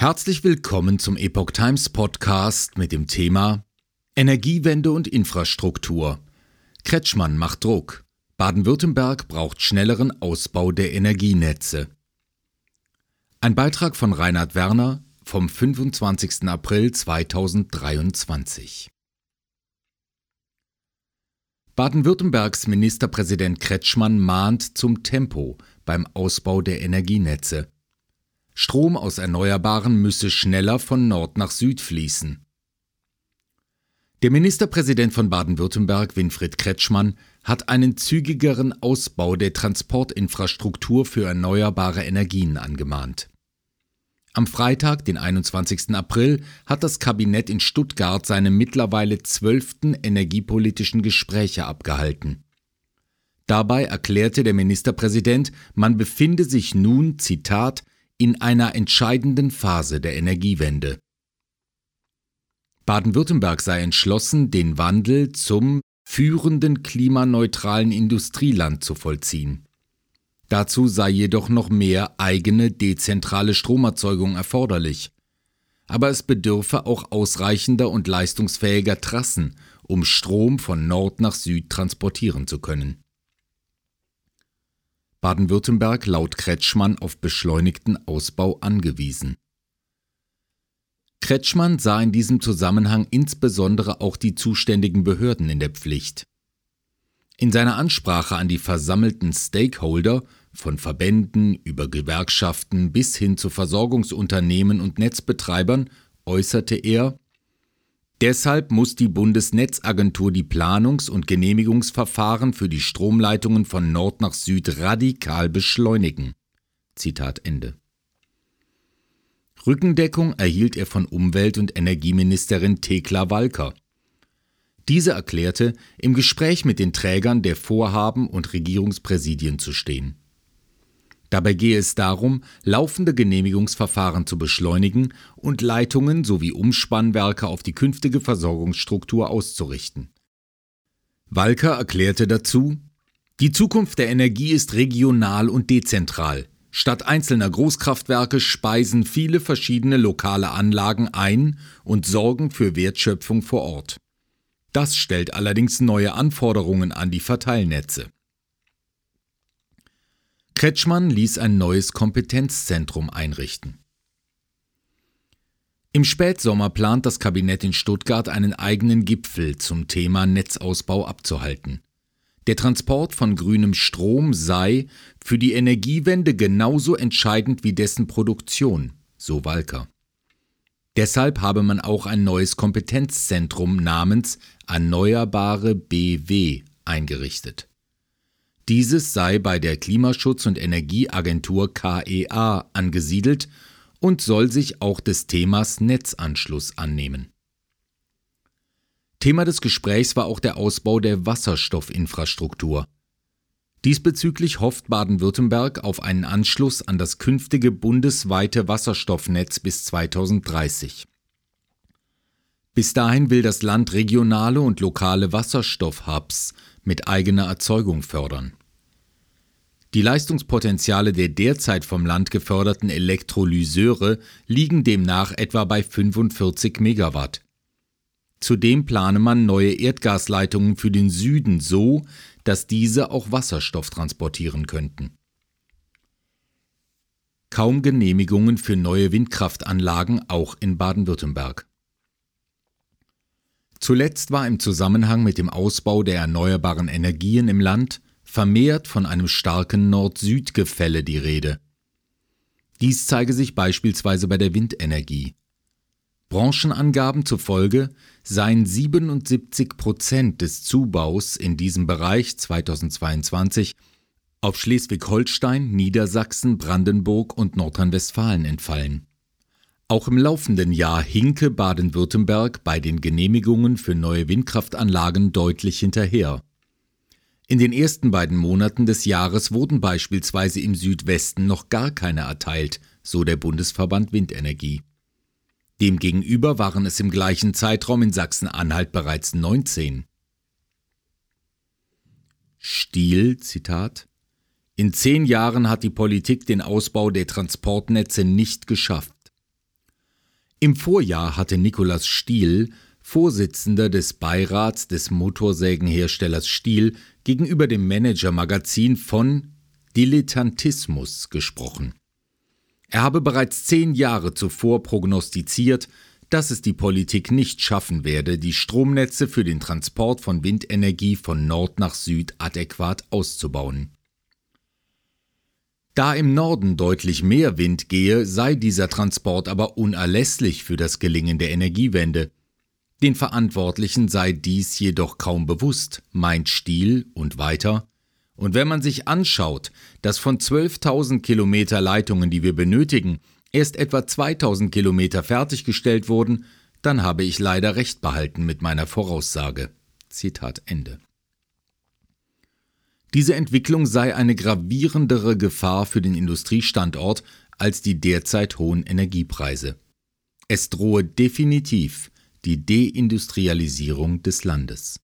Herzlich willkommen zum Epoch Times Podcast mit dem Thema Energiewende und Infrastruktur. Kretschmann macht Druck. Baden-Württemberg braucht schnelleren Ausbau der Energienetze. Ein Beitrag von Reinhard Werner vom 25. April 2023. Baden-Württembergs Ministerpräsident Kretschmann mahnt zum Tempo beim Ausbau der Energienetze. Strom aus Erneuerbaren müsse schneller von Nord nach Süd fließen. Der Ministerpräsident von Baden-Württemberg, Winfried Kretschmann, hat einen zügigeren Ausbau der Transportinfrastruktur für erneuerbare Energien angemahnt. Am Freitag, den 21. April, hat das Kabinett in Stuttgart seine mittlerweile zwölften energiepolitischen Gespräche abgehalten. Dabei erklärte der Ministerpräsident, man befinde sich nun, Zitat, in einer entscheidenden Phase der Energiewende. Baden-Württemberg sei entschlossen, den Wandel zum führenden klimaneutralen Industrieland zu vollziehen. Dazu sei jedoch noch mehr eigene dezentrale Stromerzeugung erforderlich. Aber es bedürfe auch ausreichender und leistungsfähiger Trassen, um Strom von Nord nach Süd transportieren zu können. Baden-Württemberg laut Kretschmann auf beschleunigten Ausbau angewiesen. Kretschmann sah in diesem Zusammenhang insbesondere auch die zuständigen Behörden in der Pflicht. In seiner Ansprache an die versammelten Stakeholder von Verbänden über Gewerkschaften bis hin zu Versorgungsunternehmen und Netzbetreibern äußerte er, Deshalb muss die Bundesnetzagentur die Planungs- und Genehmigungsverfahren für die Stromleitungen von Nord nach Süd radikal beschleunigen. Zitat Ende. Rückendeckung erhielt er von Umwelt- und Energieministerin Thekla Walker. Diese erklärte, im Gespräch mit den Trägern der Vorhaben und Regierungspräsidien zu stehen. Dabei gehe es darum, laufende Genehmigungsverfahren zu beschleunigen und Leitungen sowie Umspannwerke auf die künftige Versorgungsstruktur auszurichten. Walker erklärte dazu, die Zukunft der Energie ist regional und dezentral. Statt einzelner Großkraftwerke speisen viele verschiedene lokale Anlagen ein und sorgen für Wertschöpfung vor Ort. Das stellt allerdings neue Anforderungen an die Verteilnetze. Kretschmann ließ ein neues Kompetenzzentrum einrichten. Im Spätsommer plant das Kabinett in Stuttgart einen eigenen Gipfel zum Thema Netzausbau abzuhalten. Der Transport von grünem Strom sei für die Energiewende genauso entscheidend wie dessen Produktion, so Walker. Deshalb habe man auch ein neues Kompetenzzentrum namens Erneuerbare BW eingerichtet. Dieses sei bei der Klimaschutz- und Energieagentur KEA angesiedelt und soll sich auch des Themas Netzanschluss annehmen. Thema des Gesprächs war auch der Ausbau der Wasserstoffinfrastruktur. Diesbezüglich hofft Baden-Württemberg auf einen Anschluss an das künftige bundesweite Wasserstoffnetz bis 2030. Bis dahin will das Land regionale und lokale Wasserstoffhubs mit eigener Erzeugung fördern. Die Leistungspotenziale der derzeit vom Land geförderten Elektrolyseure liegen demnach etwa bei 45 Megawatt. Zudem plane man neue Erdgasleitungen für den Süden so, dass diese auch Wasserstoff transportieren könnten. Kaum Genehmigungen für neue Windkraftanlagen auch in Baden-Württemberg. Zuletzt war im Zusammenhang mit dem Ausbau der erneuerbaren Energien im Land vermehrt von einem starken Nord-Süd-Gefälle die Rede. Dies zeige sich beispielsweise bei der Windenergie. Branchenangaben zufolge seien 77 Prozent des Zubaus in diesem Bereich 2022 auf Schleswig-Holstein, Niedersachsen, Brandenburg und Nordrhein-Westfalen entfallen. Auch im laufenden Jahr hinke Baden-Württemberg bei den Genehmigungen für neue Windkraftanlagen deutlich hinterher. In den ersten beiden Monaten des Jahres wurden beispielsweise im Südwesten noch gar keine erteilt, so der Bundesverband Windenergie. Demgegenüber waren es im gleichen Zeitraum in Sachsen-Anhalt bereits 19. Stiel, Zitat, in zehn Jahren hat die Politik den Ausbau der Transportnetze nicht geschafft. Im Vorjahr hatte Nikolaus Stiel, Vorsitzender des Beirats des Motorsägenherstellers Stiel, gegenüber dem Manager-Magazin von Dilettantismus gesprochen. Er habe bereits zehn Jahre zuvor prognostiziert, dass es die Politik nicht schaffen werde, die Stromnetze für den Transport von Windenergie von Nord nach Süd adäquat auszubauen. Da im Norden deutlich mehr Wind gehe, sei dieser Transport aber unerlässlich für das Gelingen der Energiewende. Den Verantwortlichen sei dies jedoch kaum bewusst, meint Stiel und weiter. Und wenn man sich anschaut, dass von 12.000 Kilometer Leitungen, die wir benötigen, erst etwa 2000 Kilometer fertiggestellt wurden, dann habe ich leider recht behalten mit meiner Voraussage. Zitat Ende. Diese Entwicklung sei eine gravierendere Gefahr für den Industriestandort als die derzeit hohen Energiepreise. Es drohe definitiv die Deindustrialisierung des Landes.